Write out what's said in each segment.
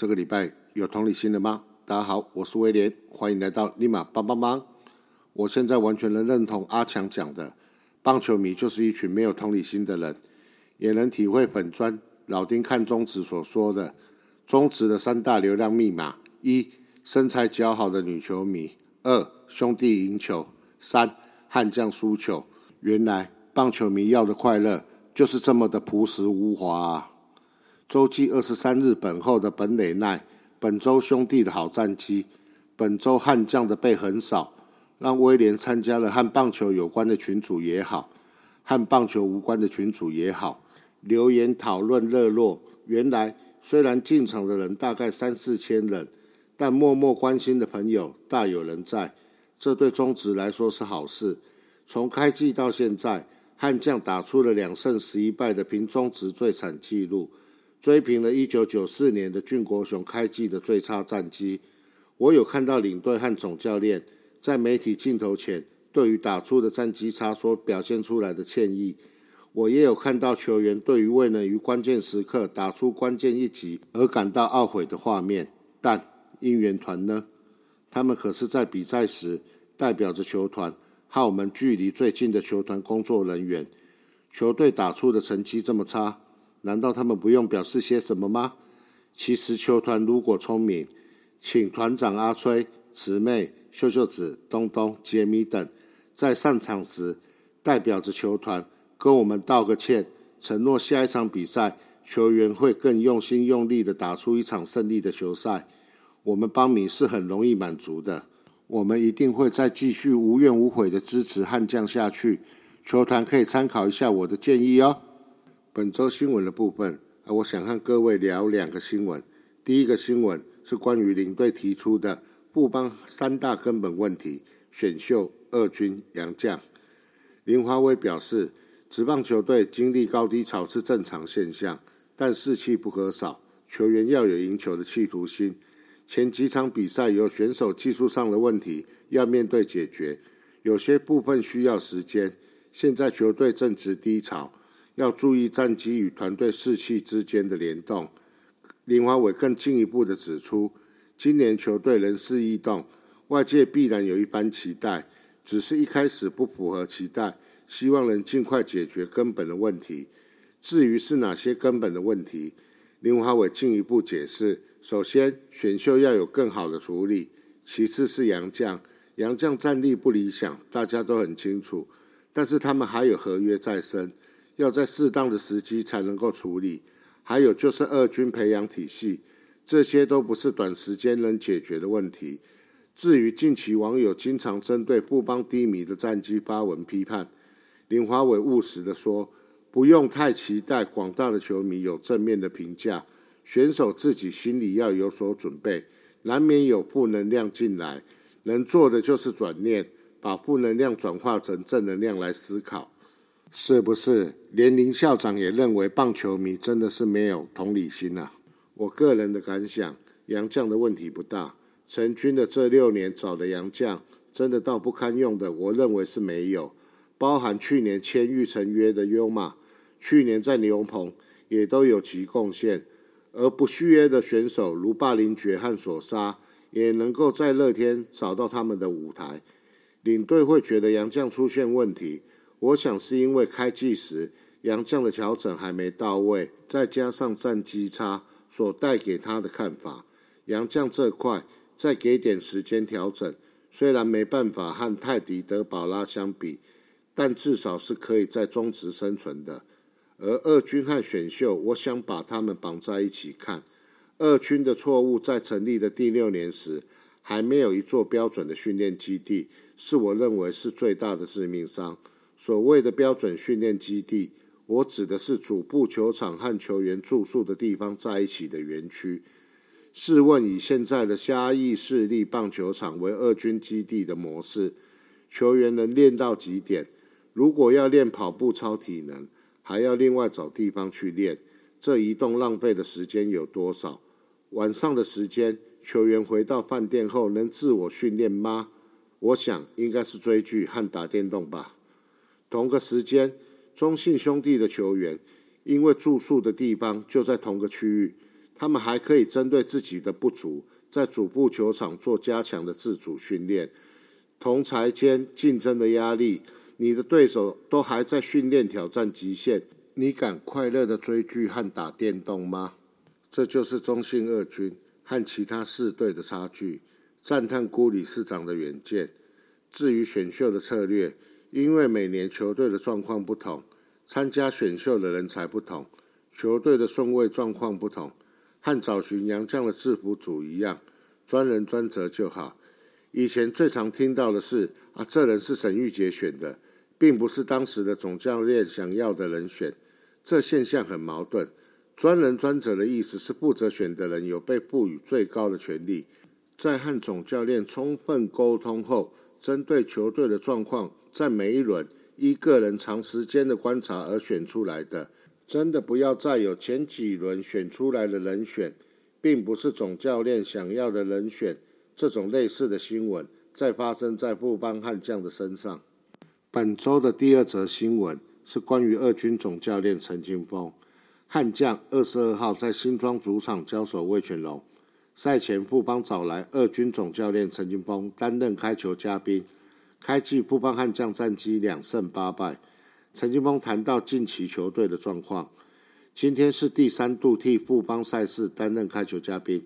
这个礼拜有同理心了吗？大家好，我是威廉，欢迎来到立马帮帮忙。我现在完全能认同阿强讲的，棒球迷就是一群没有同理心的人，也能体会本专老丁看中职所说的中职的三大流量密码：一、身材姣好的女球迷；二、兄弟赢球；三、悍将输球。原来棒球迷要的快乐就是这么的朴实无华！周记二十三日本后的本垒奈，本周兄弟的好战绩，本周悍将的被横扫。让威廉参加了和棒球有关的群组也好，和棒球无关的群组也好，留言讨论热络。原来虽然进场的人大概三四千人，但默默关心的朋友大有人在。这对中职来说是好事。从开季到现在，悍将打出了两胜十一败的平中职最惨纪录，追平了一九九四年的俊国雄开季的最差战绩。我有看到领队和总教练。在媒体镜头前，对于打出的战绩差所表现出来的歉意，我也有看到球员对于未能于关键时刻打出关键一击而感到懊悔的画面。但应援团呢？他们可是在比赛时代表着球团和我们距离最近的球团工作人员。球队打出的成绩这么差，难道他们不用表示些什么吗？其实球团如果聪明，请团长阿崔、慈妹。秀秀子、东东、杰米等，在上场时代表着球团跟我们道个歉，承诺下一场比赛球员会更用心用力的打出一场胜利的球赛。我们邦米是很容易满足的，我们一定会再继续无怨无悔的支持悍将下去。球团可以参考一下我的建议哦。本周新闻的部分，我想和各位聊两个新闻。第一个新闻是关于领队提出的。布邦三大根本问题：选秀、二军、洋将。林华威表示，职棒球队经历高低潮是正常现象，但士气不可少，球员要有赢球的企图心。前几场比赛有选手技术上的问题要面对解决，有些部分需要时间。现在球队正值低潮，要注意战机与团队士气之间的联动。林华伟更进一步的指出。今年球队人事异动，外界必然有一番期待，只是一开始不符合期待，希望能尽快解决根本的问题。至于是哪些根本的问题，林华伟进一步解释：首先，选秀要有更好的处理；其次是杨将，杨将战力不理想，大家都很清楚，但是他们还有合约在身，要在适当的时机才能够处理。还有就是二军培养体系。这些都不是短时间能解决的问题。至于近期网友经常针对布邦低迷的战绩发文批判，林华伟务实的说，不用太期待广大的球迷有正面的评价，选手自己心里要有所准备，难免有负能量进来，能做的就是转念，把负能量转化成正能量来思考，是不是？连林校长也认为棒球迷真的是没有同理心啊。我个人的感想，杨将的问题不大。成军的这六年找的杨将，真的到不堪用的，我认为是没有。包含去年签预成约的优马，去年在牛棚也都有其贡献。而不续约的选手，如霸凌爵和索沙，也能够在乐天找到他们的舞台。领队会觉得杨将出现问题，我想是因为开季时杨将的调整还没到位，再加上战绩差。所带给他的看法，杨将这块再给点时间调整，虽然没办法和泰迪德保拉相比，但至少是可以在中职生存的。而二军和选秀，我想把他们绑在一起看。二军的错误在成立的第六年时，还没有一座标准的训练基地，是我认为是最大的致命伤。所谓的标准训练基地。我指的是主部球场和球员住宿的地方在一起的园区。试问，以现在的嘉义市立棒球场为二军基地的模式，球员能练到几点？如果要练跑步超体能，还要另外找地方去练，这移动浪费的时间有多少？晚上的时间，球员回到饭店后能自我训练吗？我想应该是追剧和打电动吧。同个时间，中信兄弟的球员因为住宿的地方就在同个区域，他们还可以针对自己的不足，在主部球场做加强的自主训练。同才间竞争的压力，你的对手都还在训练挑战极限，你敢快乐的追剧和打电动吗？这就是中信二军和其他四队的差距。赞叹辜理事长的远见。至于选秀的策略，因为每年球队的状况不同，参加选秀的人才不同，球队的顺位状况不同，和找寻洋将的制服组一样，专人专责就好。以前最常听到的是啊，这人是沈玉杰选的，并不是当时的总教练想要的人选。这现象很矛盾。专人专责的意思是负责选的人有被赋予最高的权利，在和总教练充分沟通后，针对球队的状况，在每一轮依个人长时间的观察而选出来的。真的不要再有前几轮选出来的人选，并不是总教练想要的人选。这种类似的新闻再发生在布邦悍将的身上。本周的第二则新闻是关于二军总教练陈金峰。悍将二十二号在新庄主场交手魏全龙。赛前富邦找来二军总教练陈金峰担任开球嘉宾。开季富邦悍将战绩两胜八败。陈金峰谈到近期球队的状况。今天是第三度替富邦赛事担任开球嘉宾。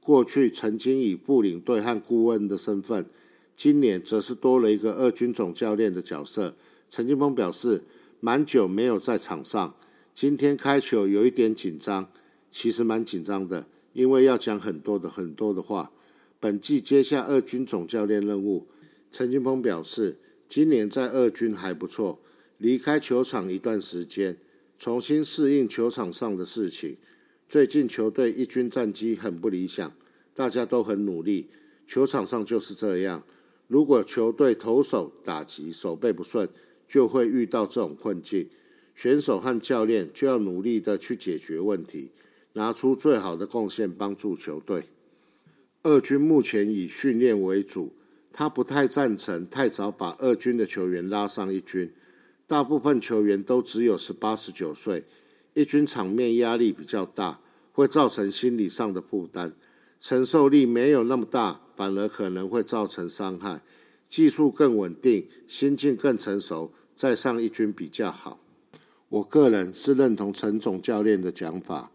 过去曾经以副领队和顾问的身份，今年则是多了一个二军总教练的角色。陈金峰表示，蛮久没有在场上，今天开球有一点紧张，其实蛮紧张的，因为要讲很多的很多的话。本季接下二军总教练任务，陈金峰表示，今年在二军还不错，离开球场一段时间，重新适应球场上的事情。最近球队一军战绩很不理想，大家都很努力，球场上就是这样。如果球队投手打击手背不顺，就会遇到这种困境。选手和教练就要努力的去解决问题，拿出最好的贡献帮助球队。二军目前以训练为主，他不太赞成太早把二军的球员拉上一军，大部分球员都只有十八、十九岁。一军场面压力比较大，会造成心理上的负担，承受力没有那么大，反而可能会造成伤害。技术更稳定，心境更成熟，再上一军比较好。我个人是认同陈总教练的讲法：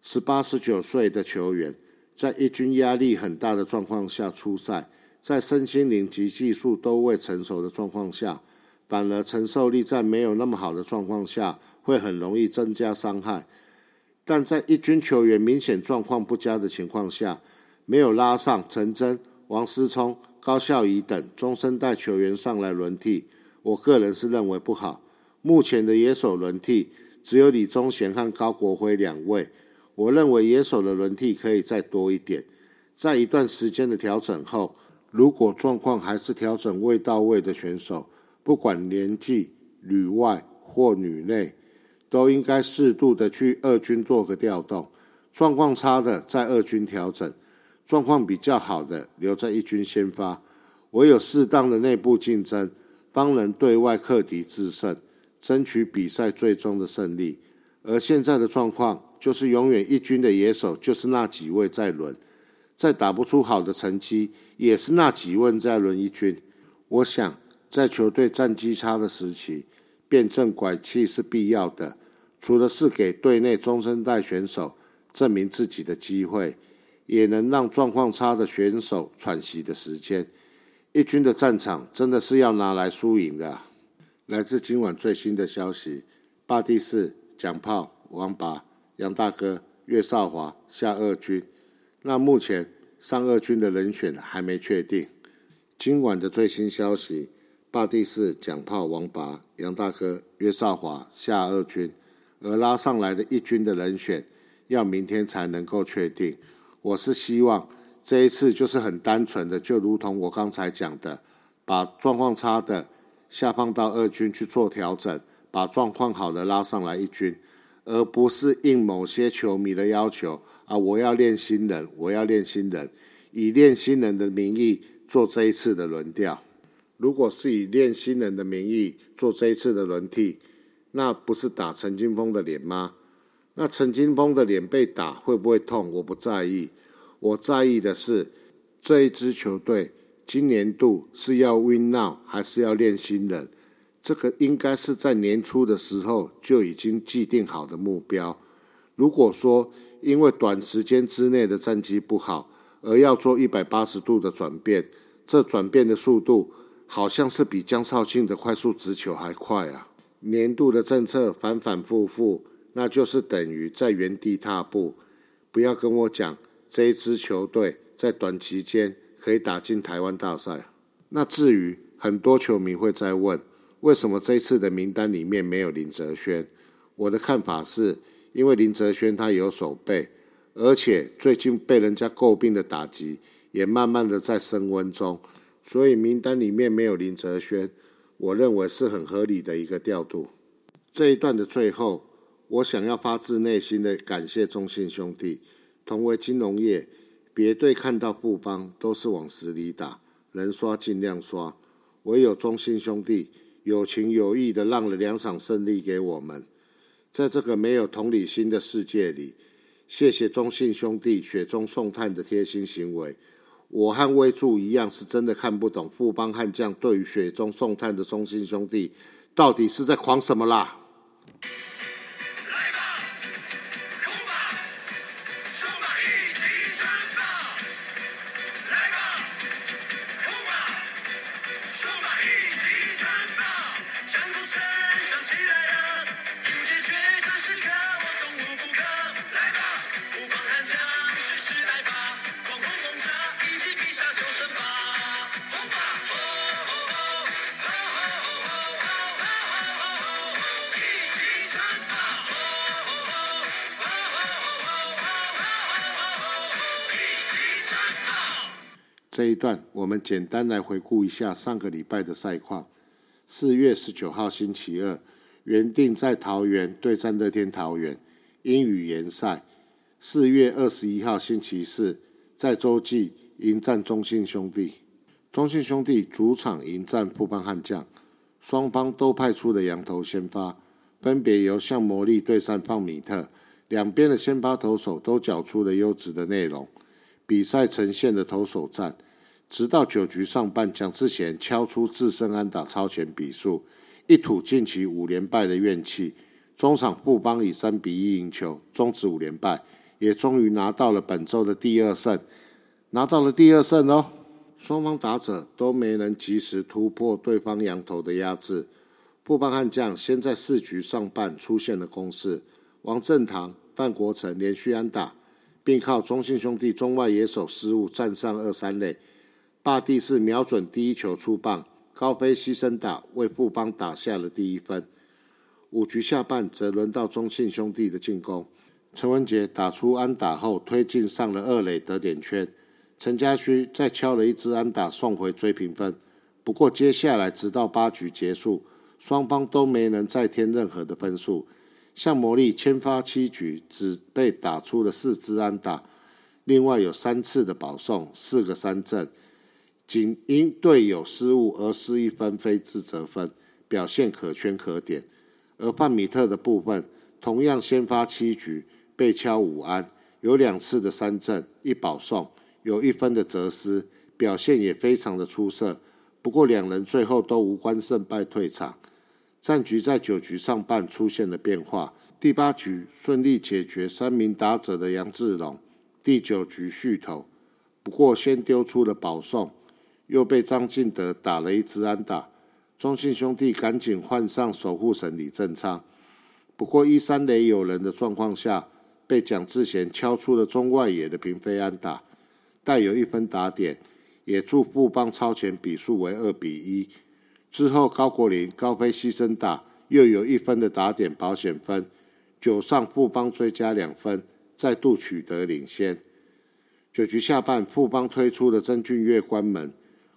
十八、十九岁的球员在一军压力很大的状况下出赛，在身心灵及技术都未成熟的状况下。反而承受力在没有那么好的状况下，会很容易增加伤害。但在一军球员明显状况不佳的情况下，没有拉上陈真、王思聪、高孝仪等中生代球员上来轮替，我个人是认为不好。目前的野手轮替只有李宗贤和高国辉两位，我认为野手的轮替可以再多一点。在一段时间的调整后，如果状况还是调整未到位的选手，不管年纪，女外或女内，都应该适度的去二军做个调动。状况差的在二军调整，状况比较好的留在一军先发。唯有适当的内部竞争，帮人对外克敌制胜，争取比赛最终的胜利。而现在的状况就是永远一军的野手就是那几位在轮，再打不出好的成绩，也是那几位在轮一军。我想。在球队战绩差的时期，辩证拐气是必要的。除了是给队内中生代选手证明自己的机会，也能让状况差的选手喘息的时间。一军的战场真的是要拿来输赢的。来自今晚最新的消息：霸地士、蒋炮、王拔、杨大哥、岳少华下二军。那目前上二军的人选还没确定。今晚的最新消息。霸地士、蒋炮、王拔、杨大哥、岳少华下二军，而拉上来的一军的人选要明天才能够确定。我是希望这一次就是很单纯的，就如同我刚才讲的，把状况差的下放到二军去做调整，把状况好的拉上来一军。而不是应某些球迷的要求啊！我要练新人，我要练新人，以练新人的名义做这一次的轮调。如果是以练新人的名义做这一次的轮替，那不是打陈金峰的脸吗？那陈金峰的脸被打会不会痛？我不在意，我在意的是这一支球队今年度是要 win now 还是要练新人？这个应该是在年初的时候就已经既定好的目标。如果说因为短时间之内的战绩不好而要做一百八十度的转变，这转变的速度好像是比江少庆的快速直球还快啊！年度的政策反反复复，那就是等于在原地踏步。不要跟我讲这一支球队在短期间可以打进台湾大赛。那至于很多球迷会在问。为什么这次的名单里面没有林哲轩？我的看法是，因为林哲轩他有手背，而且最近被人家诟病的打击也慢慢的在升温中，所以名单里面没有林哲轩，我认为是很合理的一个调度。这一段的最后，我想要发自内心的感谢中信兄弟，同为金融业，别队看到富邦都是往死里打，能刷尽量刷，唯有中信兄弟。有情有义的让了两场胜利给我们，在这个没有同理心的世界里，谢谢中信兄弟雪中送炭的贴心行为。我和威助一样，是真的看不懂富邦悍将对于雪中送炭的中信兄弟到底是在狂什么啦。我们简单来回顾一下上个礼拜的赛况。四月十九号星期二，原定在桃园对战乐天桃园，因雨延赛。四月二十一号星期四，在洲际迎战中信兄弟。中信兄弟主场迎战富邦悍将，双方都派出了羊头先发，分别由向魔力对战放米特。两边的先发投手都缴出了优质的内容，比赛呈现的投手战。直到九局上半，蒋志贤敲出自身安打超前比数，一吐近期五连败的怨气。中场富邦以三比一赢球，终止五连败，也终于拿到了本周的第二胜，拿到了第二胜哦。双方打者都没能及时突破对方羊头的压制。富邦悍将先在四局上半出现了攻势，王振堂、范国成连续安打，并靠中信兄弟中外野手失误站上二三垒。霸地是瞄准第一球出棒，高飞牺牲打为富邦打下了第一分。五局下半则轮到中信兄弟的进攻，陈文杰打出安打后推进上了二垒得点圈，陈家驹再敲了一支安打送回追平分。不过接下来直到八局结束，双方都没能再添任何的分数。向魔力签发七局只被打出了四支安打，另外有三次的保送，四个三振。仅因队友失误而失一分非自责分，表现可圈可点。而范米特的部分，同样先发七局，被敲五安，有两次的三振，一保送，有一分的责失，表现也非常的出色。不过两人最后都无关胜败退场。战局在九局上半出现了变化，第八局顺利解决三名打者的杨志龙，第九局续投，不过先丢出了保送。又被张进德打了一支安打，中信兄弟赶紧换上守护神李正昌。不过一三垒有人的状况下，被蒋志贤敲出了中外野的平飞安打，带有一分打点，也助富邦超前比数为二比一。之后高国林高飞牺牲打，又有一分的打点保险分，九上富邦追加两分，再度取得领先。九局下半，富邦推出了曾俊岳关门。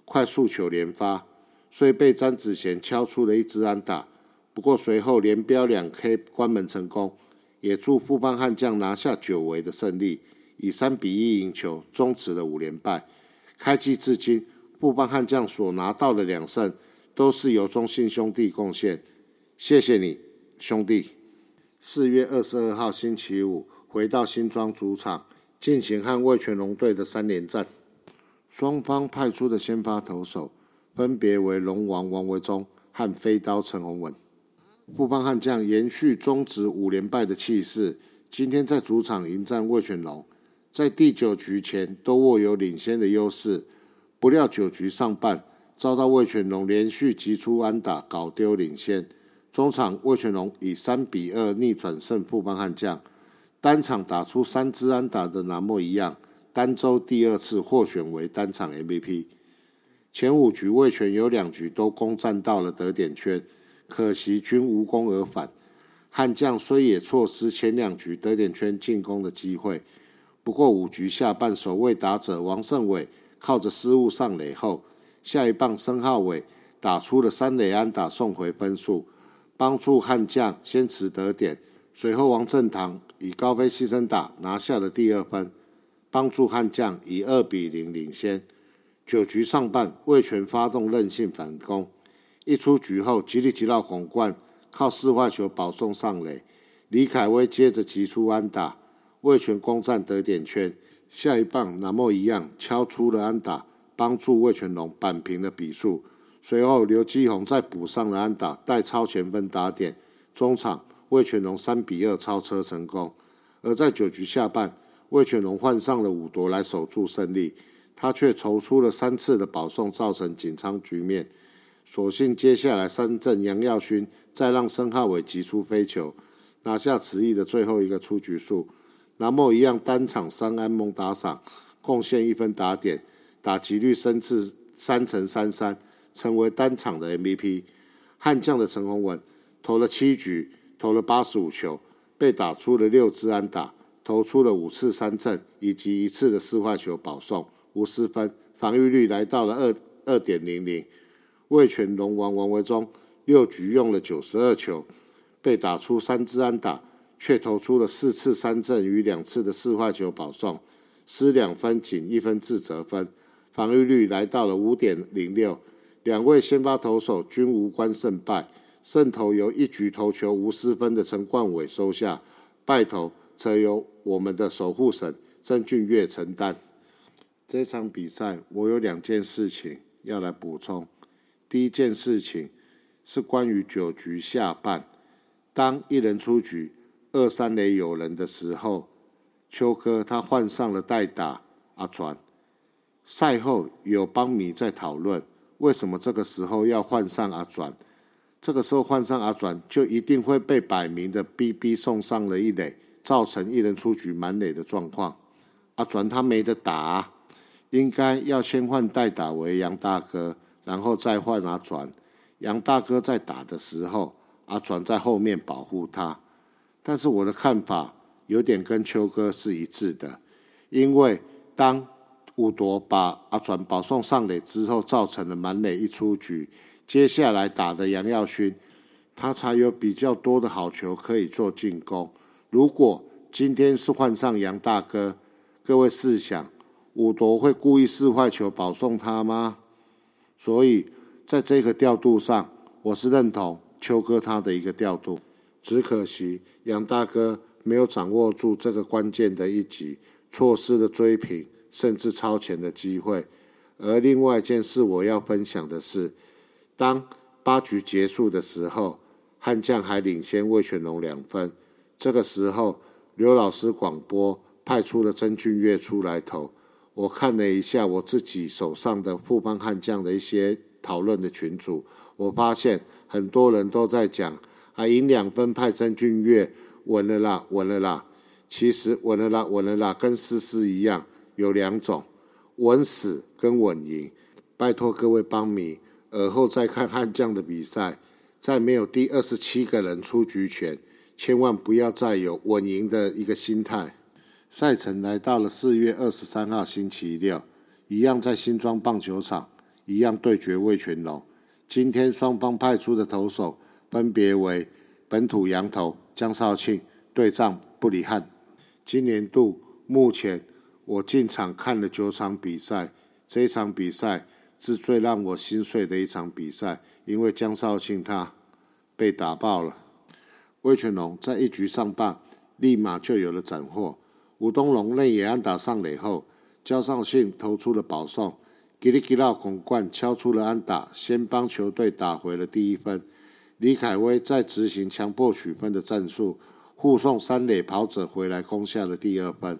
快速球连发，虽被詹子贤敲出了一支安打，不过随后连标两 K 关门成功，也祝富邦悍将拿下久违的胜利，以三比一赢球，终止了五连败。开季至今，富邦悍将所拿到的两胜，都是由中信兄弟贡献。谢谢你，兄弟！四月二十二号星期五，回到新庄主场，进行和味全龙队的三连战。双方派出的先发投手，分别为龙王王维忠和飞刀陈宏文。富邦悍将延续中职五连败的气势，今天在主场迎战魏全龙，在第九局前都握有领先的优势。不料九局上半遭到魏全龙连续击出安打，搞丢领先。中场魏全龙以三比二逆转胜富邦悍将，单场打出三支安打的南莫一样，单周第二次获选为单场 MVP。前五局味全有两局都攻占到了得点圈。可惜均无功而返，悍将虽也错失前两局得点圈进攻的机会，不过五局下半首位打者王胜伟靠着失误上垒后，下一棒申浩伟打出了三垒安打送回分数，帮助悍将先持得点。随后王振堂以高飞牺牲打拿下了第二分，帮助悍将以二比零领先。九局上半魏全发动韧性反攻。一出局后，吉利吉到皇冠，靠四坏球保送上垒。李凯威接着击出安打，魏全攻占得点圈。下一棒，南莫一样敲出了安打，帮助魏全龙扳平了比数。随后，刘基宏再补上了安打，带超前分打点。中场，魏全龙三比二超车成功。而在九局下半，魏全龙换上了五夺来守住胜利，他却筹出了三次的保送，造成紧张局面。所幸接下来三振杨耀勋，再让申浩伟击出飞球，拿下此役的最后一个出局数。南莫一样单场三安蒙打赏，贡献一分打点，打击率升至三成三三，成为单场的 MVP。悍将的陈宏文投了七局，投了八十五球，被打出了六支安打，投出了五次三振以及一次的四坏球保送，无失分，防御率来到了二二点零零。魏全龙王王维忠六局用了九十二球，被打出三支安打，却投出了四次三振与两次的四坏球保送，失两分仅一分自责分，防御率来到了五点零六。两位先发投手均无关胜败，胜投由一局投球无失分的陈冠伟收下，败投则由我们的守护神郑俊岳承担。这场比赛我有两件事情要来补充。第一件事情是关于九局下半，当一人出局、二三垒有人的时候，邱哥他换上了代打阿传。赛后有帮迷在讨论，为什么这个时候要换上阿转？这个时候换上阿转，就一定会被摆明的 BB 送上了一垒，造成一人出局满垒的状况。阿转他没得打，应该要先换代打为杨大哥。然后再换阿转，杨大哥在打的时候，阿转在后面保护他。但是我的看法有点跟秋哥是一致的，因为当五夺把阿转保送上垒之后，造成了满垒一出局，接下来打的杨耀勋，他才有比较多的好球可以做进攻。如果今天是换上杨大哥，各位试想，五夺会故意试坏球保送他吗？所以，在这个调度上，我是认同秋哥他的一个调度。只可惜杨大哥没有掌握住这个关键的一击，错失了追平甚至超前的机会。而另外一件事我要分享的是，当八局结束的时候，悍将还领先魏全龙两分。这个时候，刘老师广播派出了曾俊岳出来投。我看了一下我自己手上的富邦悍将的一些讨论的群组，我发现很多人都在讲啊，赢两分派曾俊岳稳了啦，稳了啦。其实稳了啦，稳了啦，跟思思一样，有两种稳死跟稳赢。拜托各位帮迷，尔后再看悍将的比赛，在没有第二十七个人出局前，千万不要再有稳赢的一个心态。赛程来到了四月二十三号星期六，一样在新庄棒球场，一样对决魏全龙。今天双方派出的投手分别为本土洋投江少庆、对战布里汉。今年度目前我进场看了九场比赛，这一场比赛是最让我心碎的一场比赛，因为江绍庆他被打爆了。魏全龙在一局上半立马就有了斩获，吴东龙内野安打上垒后，交上信投出了保送，吉里吉拉孔冠敲出了安打，先帮球队打回了第一分。李凯威在执行强迫取分的战术。护送三垒跑者回来攻下了第二分，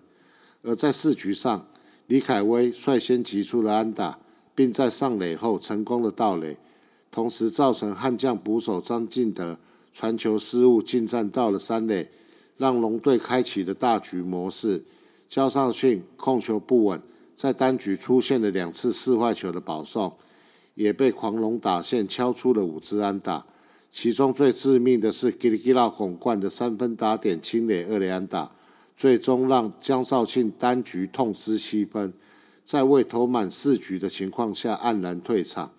而在四局上，李凯威率先击出了安打，并在上垒后成功的盗垒，同时造成悍将捕手张进德传球失误进站到了三垒，让龙队开启了大局模式。焦少庆控球不稳，在单局出现了两次四坏球的保送，也被狂龙打线敲出了五支安打。其中最致命的是吉里吉拉孔冠的三分打点清垒二连安打，最终让江少庆单局痛失七分，在未投满四局的情况下黯然退场。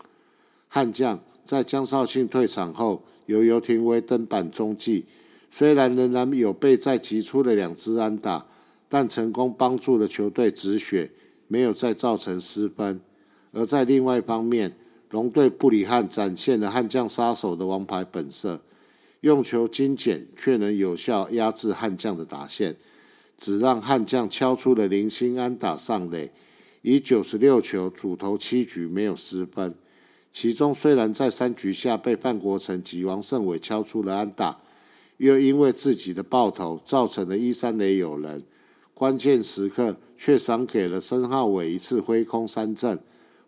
悍将在江少庆退场后，由尤廷威登板中继，虽然仍然有被再击出了两支安打，但成功帮助了球队止血，没有再造成失分。而在另外一方面，龙队布里汉展现了悍将杀手的王牌本色，用球精简却能有效压制悍将的打线，只让悍将敲出了零星安打上垒，以九十六球主投七局没有失分。其中虽然在三局下被范国成及王胜伟敲出了安打，又因为自己的爆头造成了一三垒有人，关键时刻却赏给了申浩伟一次挥空三振。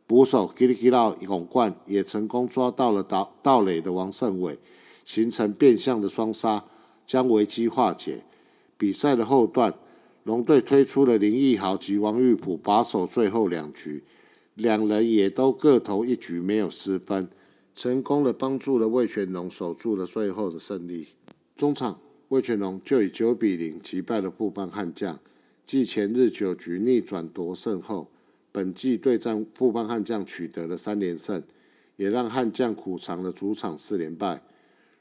捕手吉利吉拉永冠也成功抓到了盗盗垒的王胜伟，形成变相的双杀，将危机化解。比赛的后段，龙队推出了林奕豪及王玉普把守最后两局，两人也都各投一局没有失分，成功的帮助了魏全龙守住了最后的胜利。中场，魏全龙就以九比零击败了富邦悍将，继前日九局逆转夺胜后。本季对战富邦悍将取得了三连胜，也让悍将苦尝了主场四连败。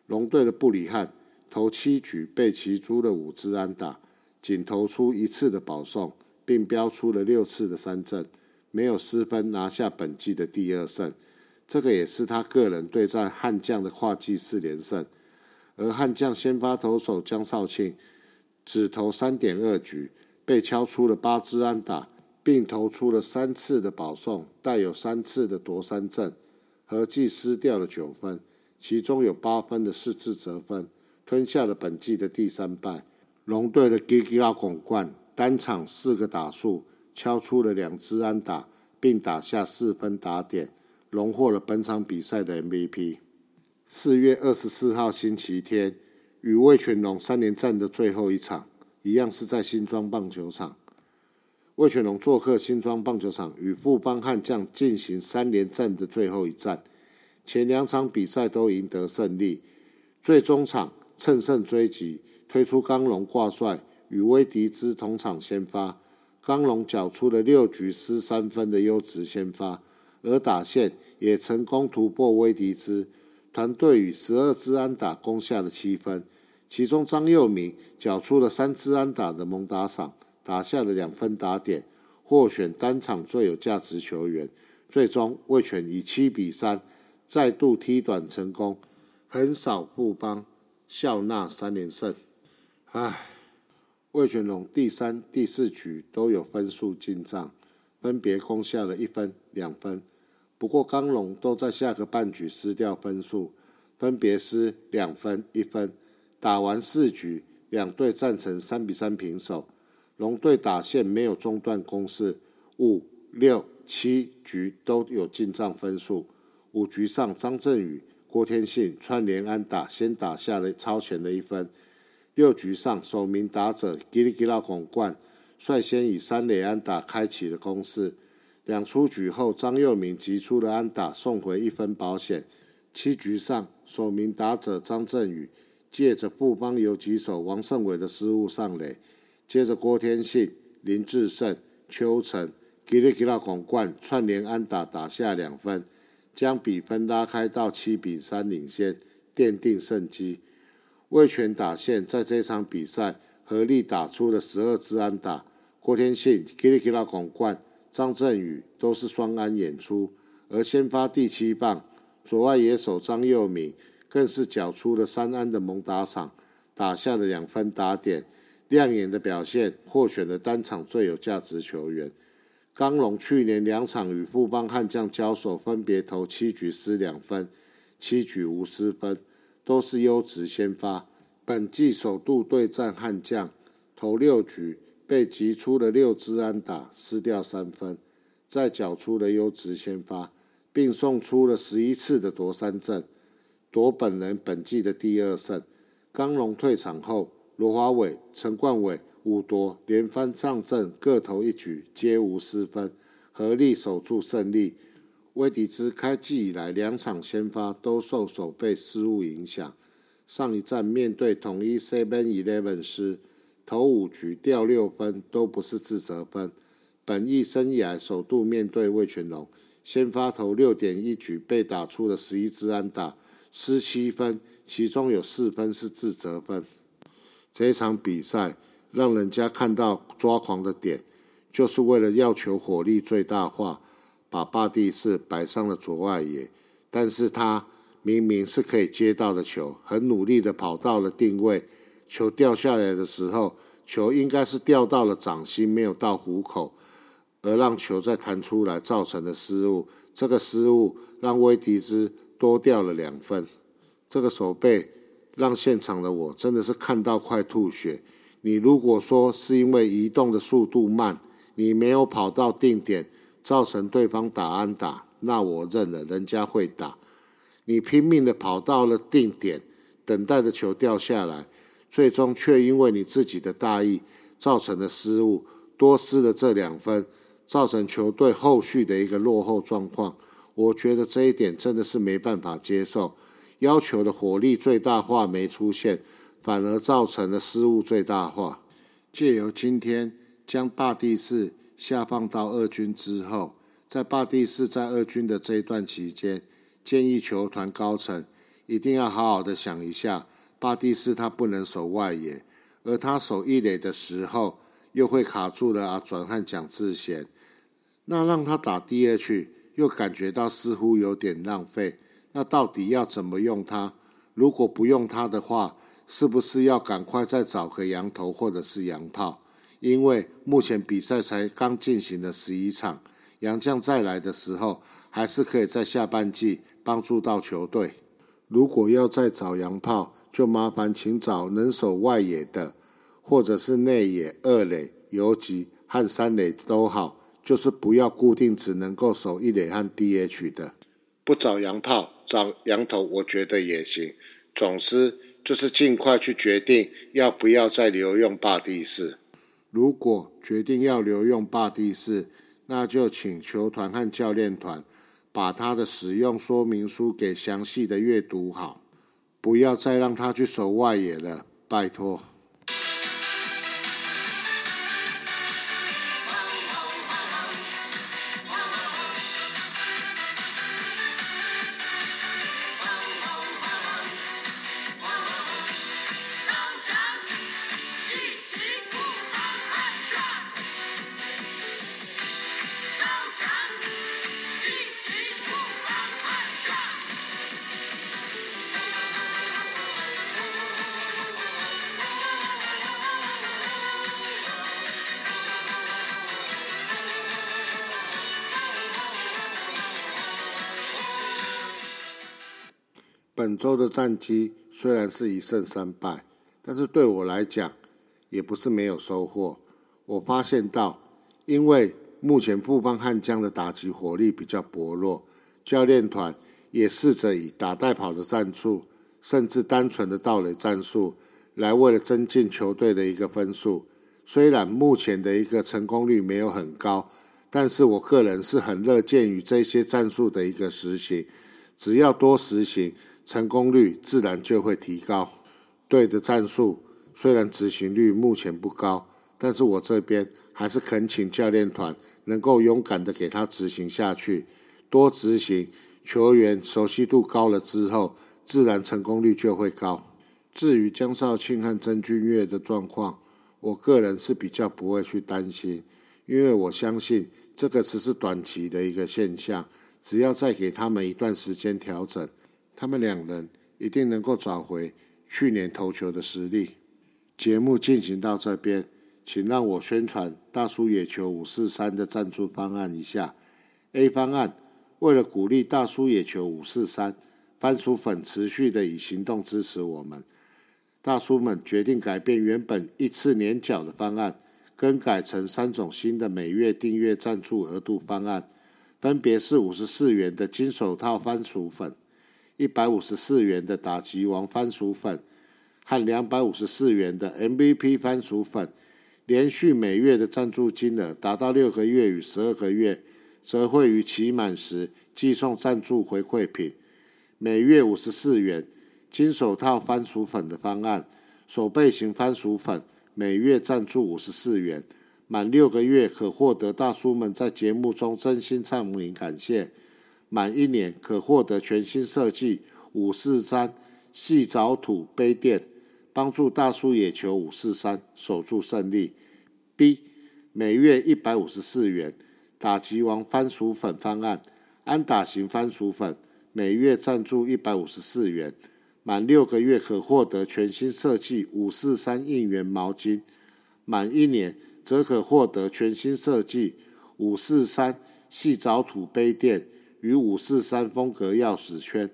龙队的布里汉投七局被其出了五支安打，仅投出一次的保送，并标出了六次的三振，没有失分，拿下本季的第二胜。这个也是他个人对战悍将的跨季四连胜。而悍将先发投手江少庆只投三点二局，被敲出了八支安打。并投出了三次的保送，带有三次的夺三振，合计失掉了九分，其中有八分的四次折分，吞下了本季的第三败。龙队的吉吉拉孔冠单场四个打数，敲出了两支安打，并打下四分打点，荣获了本场比赛的 MVP。四月二十四号星期天，与魏全龙三连战的最后一场，一样是在新庄棒球场。魏全龙做客新庄棒球场，与富邦悍将进行三连战的最后一战。前两场比赛都赢得胜利，最终场乘胜追击，推出刚龙挂帅，与威迪兹同场先发。张龙缴出了六局失三分的优质先发，而打线也成功突破威迪兹。团队与十二支安打攻下了七分，其中张佑铭缴出了三支安打的猛打赏。打下了两分打点，获选单场最有价值球员。最终，魏权以七比三再度踢短成功，横扫富邦，笑纳三连胜。唉，魏全龙第三、第四局都有分数进账，分别攻下了一分、两分。不过，刚龙都在下个半局失掉分数，分别失两分、一分。打完四局，两队战成三比三平手。龙队打线没有中断攻势，五六七局都有进账分数。五局上，张振宇、郭天信串联安打，先打下了超前的一分。六局上，首名打者吉利吉拉拱冠率先以三垒安打开启了攻势。两出局后，张佑铭击出了安打，送回一分保险。七局上，首名打者张振宇借着富邦游击手王胜伟的失误上垒。接着，郭天信、林志胜、邱成、吉利吉拉广冠串联安打打下两分，将比分拉开到七比三领先，奠定胜机。魏权打线在这场比赛合力打出了十二支安打，郭天信、k i l i k i l a 广冠、张振宇都是双安演出，而先发第七棒左外野手张佑铭更是缴出了三安的猛打场，打下了两分打点，亮眼的表现，获选了单场最有价值球员。刚龙去年两场与富邦悍将交手，分别投七局失两分，七局无失分。都是优质先发，本季首度对战悍将，头六局被击出了六支安打，失掉三分，再缴出了优质先发，并送出了十一次的夺三阵，夺本人本季的第二胜。刚龙退场后，罗华伟、陈冠伟五夺连番上阵，各投一局，皆无失分，合力守住胜利。威迪兹开季以来两场先发都受守备失误影响。上一站面对统一 Seven Eleven 时，头五局掉六分都不是自责分。本役生涯首度面对魏全龙，先发投六点一局被打出了十一支安打，失七分，其中有四分是自责分。这场比赛让人家看到抓狂的点，就是为了要求火力最大化。把巴蒂斯摆上了左外野，但是他明明是可以接到的球，很努力的跑到了定位，球掉下来的时候，球应该是掉到了掌心，没有到虎口，而让球再弹出来造成的失误，这个失误让威迪兹多掉了两分，这个手背让现场的我真的是看到快吐血。你如果说是因为移动的速度慢，你没有跑到定点。造成对方打安打，那我认了，人家会打。你拼命的跑到了定点，等待的球掉下来，最终却因为你自己的大意造成了失误，多失了这两分，造成球队后续的一个落后状况。我觉得这一点真的是没办法接受。要求的火力最大化没出现，反而造成了失误最大化。借由今天将大地势。下放到二军之后，在巴蒂斯在二军的这一段期间，建议球团高层一定要好好的想一下，巴蒂斯他不能守外野，而他守一垒的时候又会卡住了阿转和蒋志贤，那让他打 DH 又感觉到似乎有点浪费，那到底要怎么用他？如果不用他的话，是不是要赶快再找个羊头或者是洋炮？因为目前比赛才刚进行了十一场，杨将再来的时候，还是可以在下半季帮助到球队。如果要再找洋炮，就麻烦请找能守外野的，或者是内野二垒、游击和三垒都好，就是不要固定只能够守一垒和 DH 的。不找洋炮，找羊头，我觉得也行。总之就是尽快去决定要不要再留用霸地士。如果决定要留用霸地士，那就请球团和教练团把他的使用说明书给详细的阅读好，不要再让他去守外野了，拜托。本周的战绩虽然是一胜三败，但是对我来讲也不是没有收获。我发现到，因为目前富邦悍将的打击火力比较薄弱，教练团也试着以打带跑的战术，甚至单纯的盗垒战术，来为了增进球队的一个分数。虽然目前的一个成功率没有很高，但是我个人是很乐见于这些战术的一个实行。只要多实行。成功率自然就会提高。对的战术虽然执行率目前不高，但是我这边还是恳请教练团能够勇敢的给他执行下去。多执行，球员熟悉度高了之后，自然成功率就会高。至于江少庆和曾俊岳的状况，我个人是比较不会去担心，因为我相信这个只是短期的一个现象，只要再给他们一段时间调整，他们两人一定能够找回去年投球的实力。节目进行到这边，请让我宣传大叔野球五四三的赞助方案一下。A 方案，为了鼓励大叔野球五四三番薯粉持续的以行动支持我们，大叔们决定改变原本一次年缴的方案，更改成三种新的每月订阅赞助额度方案，分别是五十四元的金手套番薯粉，一百五十四元的打击王番薯粉。和两百五十四元的 MVP 番薯粉，连续每月的赞助金额达到六个月与十二个月，则会于期满时寄送赞助回馈品。每月五十四元金手套番薯粉的方案，手背型番薯粉每月赞助五十四元，满六个月可获得大叔们在节目中真心唱名感谢，满一年可获得全新设计五四三细藻土杯垫。帮助大叔野球五四三守住胜利。B 每月一百五十四元打击王番薯粉方案，安打型番薯粉每月赞助一百五十四元，满六个月可获得全新设计五四三应援毛巾，满一年则可获得全新设计五四三细藻土杯垫与五四三风格钥匙圈，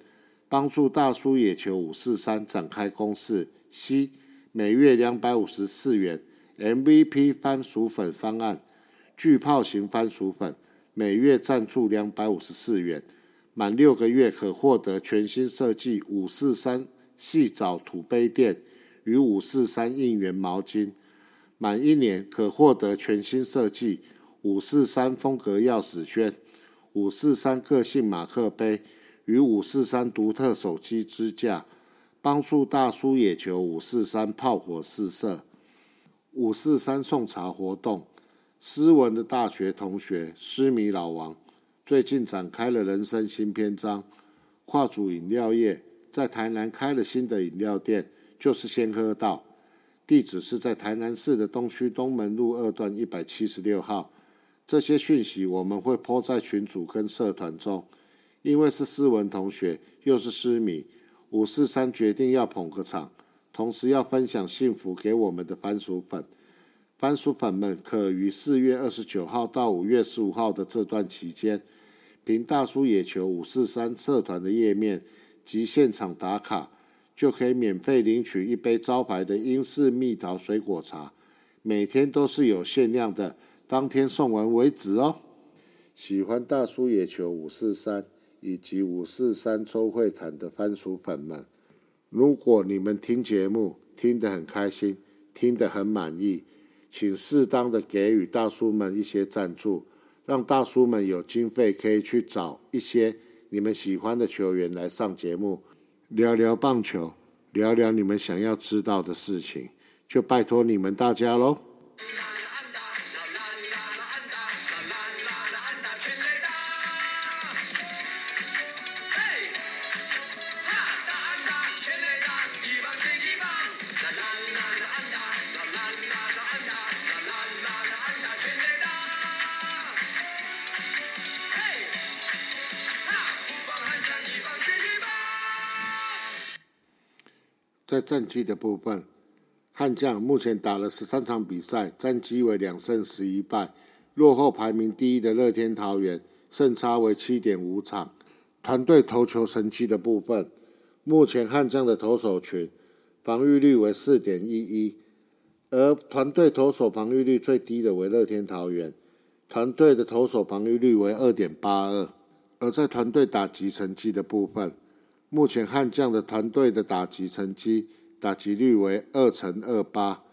帮助大叔野球五四三展开攻势。C 每月两百五十四元 MVP 番薯粉方案，巨炮型番薯粉每月赞助两百五十四元，满六个月可获得全新设计五四三细藻土杯垫与五四三应援毛巾，满一年可获得全新设计五四三风格钥匙圈、五四三个性马克杯与五四三独特手机支架。帮助大叔野球五四三炮火四射，五四三送茶活动。斯文的大学同学，诗迷老王最近展开了人生新篇章。跨组饮料业在台南开了新的饮料店，就是先喝到。地址是在台南市的东区东门路二段一百七十六号。这些讯息我们会抛在群组跟社团中，因为是斯文同学，又是诗迷。五四三决定要捧个场，同时要分享幸福给我们的番薯粉。番薯粉们可于四月二十九号到五月十五号的这段期间，凭大叔野球五四三社团的页面及现场打卡，就可以免费领取一杯招牌的英式蜜桃水果茶。每天都是有限量的，当天送完为止哦。喜欢大叔野球五四三。以及五四三周会谈的番薯粉们，如果你们听节目听得很开心，听得很满意，请适当的给予大叔们一些赞助，让大叔们有经费可以去找一些你们喜欢的球员来上节目，聊聊棒球，聊聊你们想要知道的事情，就拜托你们大家喽。战绩的部分，悍将目前打了十三场比赛，战绩为两胜十一败，落后排名第一的乐天桃园，胜差为七点五场。团队投球成绩的部分，目前悍将的投手群防御率为四点一一，而团队投手防御率最低的为乐天桃园，团队的投手防御率为二点八二。而在团队打击成绩的部分，目前悍将的团队的打击成绩，打击率为二乘二八，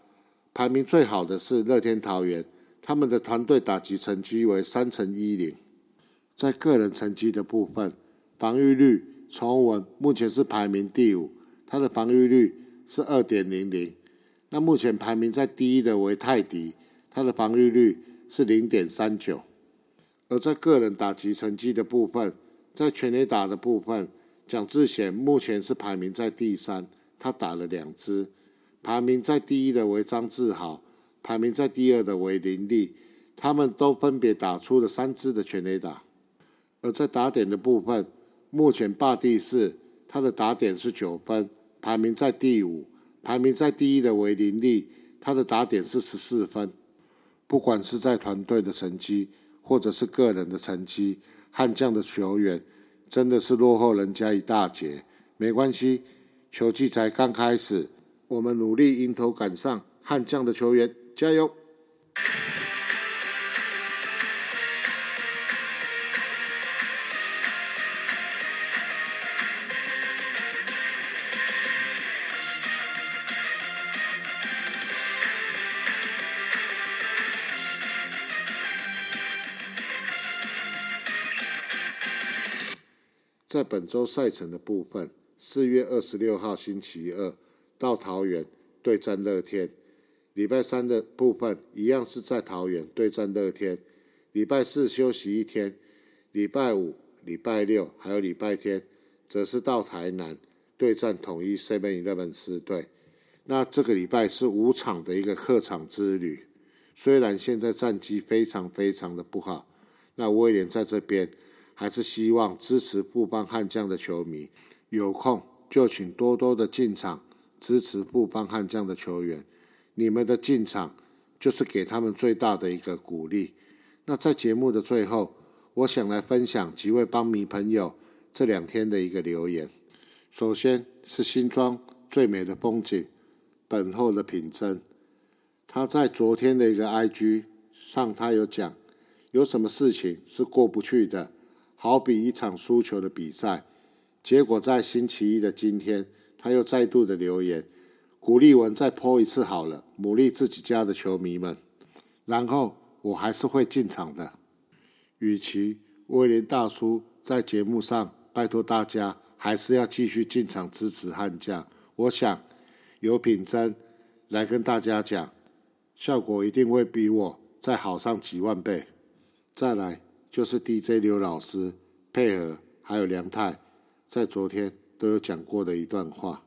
排名最好的是乐天桃园，他们的团队打击成绩为三乘一零。在个人成绩的部分，防御率崇文目前是排名第五，他的防御率是二点零零。那目前排名在第一的为泰迪，他的防御率是零点三九。而在个人打击成绩的部分，在全垒打的部分。蒋志贤目前是排名在第三，他打了两支，排名在第一的为张志豪，排名在第二的为林立，他们都分别打出了三支的全垒打。而在打点的部分，目前霸第四，他的打点是九分，排名在第五。排名在第一的为林立，他的打点是十四分。不管是在团队的成绩，或者是个人的成绩，悍将的球员真的是落后人家一大截。没关系，球季才刚开始，我们努力迎头赶上，悍将的球员加油！本周赛程的部分，四月二十六号星期二到桃园对战乐天。礼拜三的部分一样是在桃园对战乐天。礼拜四休息一天，礼拜五、礼拜六还有礼拜天，则是到台南对战统一 Seven Eleven 四队。那这个礼拜是五场的一个客场之旅。虽然现在战绩非常非常的不好，那威廉在这边。还是希望支持布邦悍将的球迷，有空就请多多的进场支持布邦悍将的球员。你们的进场就是给他们最大的一个鼓励。那在节目的最后，我想来分享几位邦迷朋友这两天的一个留言。首先是新庄最美的风景，本后的品珍，他在昨天的一个 IG 上，他有讲有什么事情是过不去的。好比一场输球的比赛，结果在星期一的今天，他又再度的留言，鼓励文再泼一次好了，鼓励自己家的球迷们。然后我还是会进场的。与其威廉大叔在节目上拜托大家，还是要继续进场支持悍将。我想有品真来跟大家讲，效果一定会比我再好上几万倍。再来。就是 DJ 刘老师配合，还有梁太，在昨天都有讲过的一段话：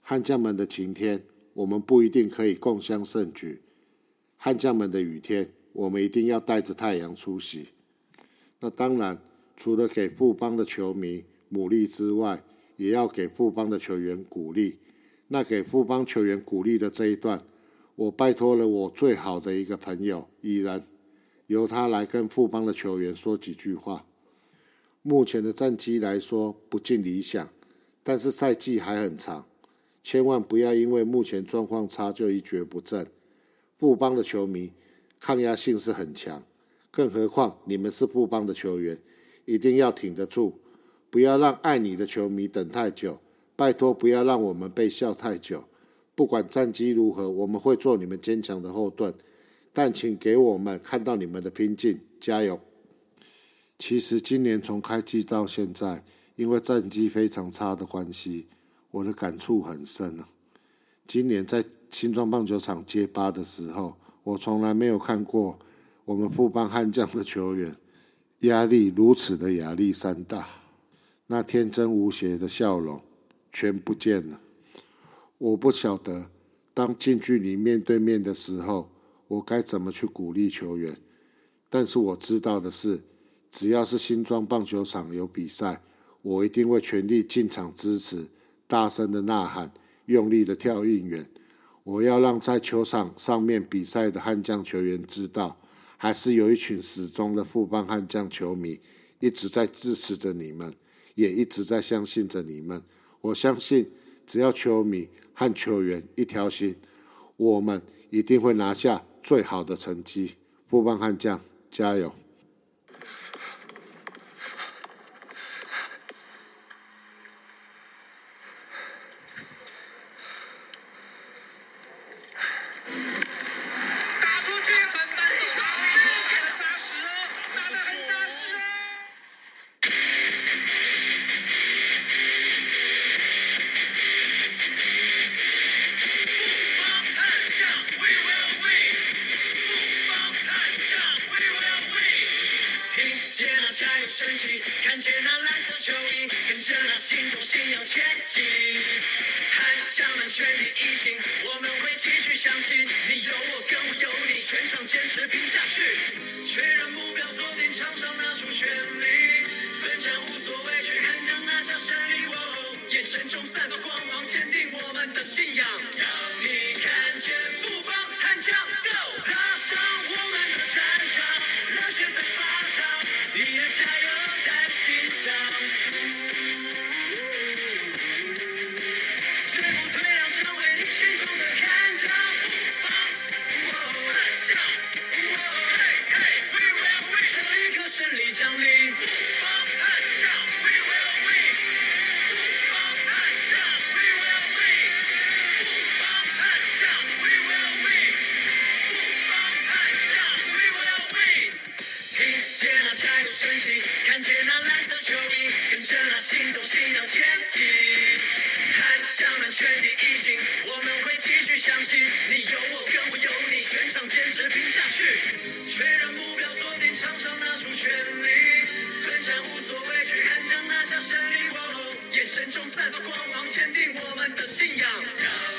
悍将们的晴天，我们不一定可以共襄盛举；悍将们的雨天，我们一定要带着太阳出席。那当然，除了给富邦的球迷鼓励之外，也要给富邦的球员鼓励。那给富邦球员鼓励的这一段，我拜托了我最好的一个朋友依然。由他来跟富邦的球员说几句话。目前的战绩来说不尽理想，但是赛季还很长，千万不要因为目前状况差就一蹶不振。富邦的球迷抗压性是很强，更何况你们是富邦的球员，一定要挺得住，不要让爱你的球迷等太久。拜托，不要让我们被笑太久。不管战绩如何，我们会做你们坚强的后盾。但请给我们看到你们的拼劲，加油！其实今年从开季到现在，因为战绩非常差的关系，我的感触很深啊。今年在新庄棒球场接八的时候，我从来没有看过我们富邦悍将的球员压力如此的压力山大，那天真无邪的笑容全不见了。我不晓得当近距离面对面的时候。我该怎么去鼓励球员？但是我知道的是，只要是新庄棒球场有比赛，我一定会全力进场支持，大声的呐喊，用力的跳应援。我要让在球场上面比赛的悍将球员知道，还是有一群始终的富邦悍将球迷一直在支持着你们，也一直在相信着你们。我相信，只要球迷和球员一条心，我们一定会拿下。最好的成绩，富邦悍将加油！谁，哇哦，眼神中散发光芒，坚定我们的信仰。